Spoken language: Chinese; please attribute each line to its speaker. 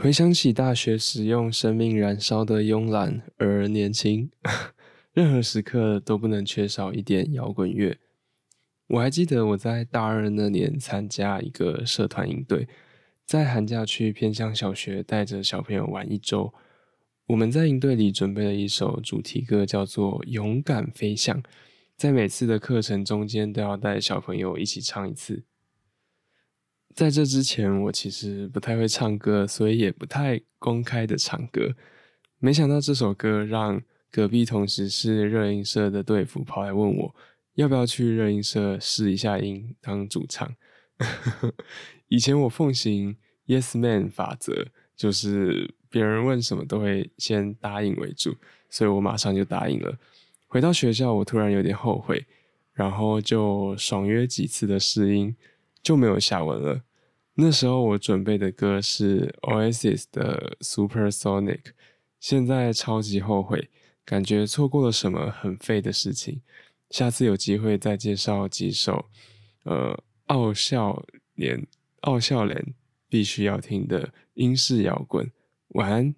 Speaker 1: 回想起大学时用生命燃烧的慵懒而年轻，任何时刻都不能缺少一点摇滚乐。我还记得我在大二那年参加一个社团营队，在寒假去偏向小学带着小朋友玩一周。我们在营队里准备了一首主题歌，叫做《勇敢飞翔》，在每次的课程中间都要带小朋友一起唱一次。在这之前，我其实不太会唱歌，所以也不太公开的唱歌。没想到这首歌让隔壁同时是热音社的队服跑来问我，要不要去热音社试一下音当主唱。以前我奉行 Yes Man 法则，就是别人问什么都会先答应为主，所以我马上就答应了。回到学校，我突然有点后悔，然后就爽约几次的试音，就没有下文了。那时候我准备的歌是 Oasis 的 Supersonic，现在超级后悔，感觉错过了什么很废的事情。下次有机会再介绍几首，呃，奥笑脸、奥笑脸必须要听的英式摇滚。晚安。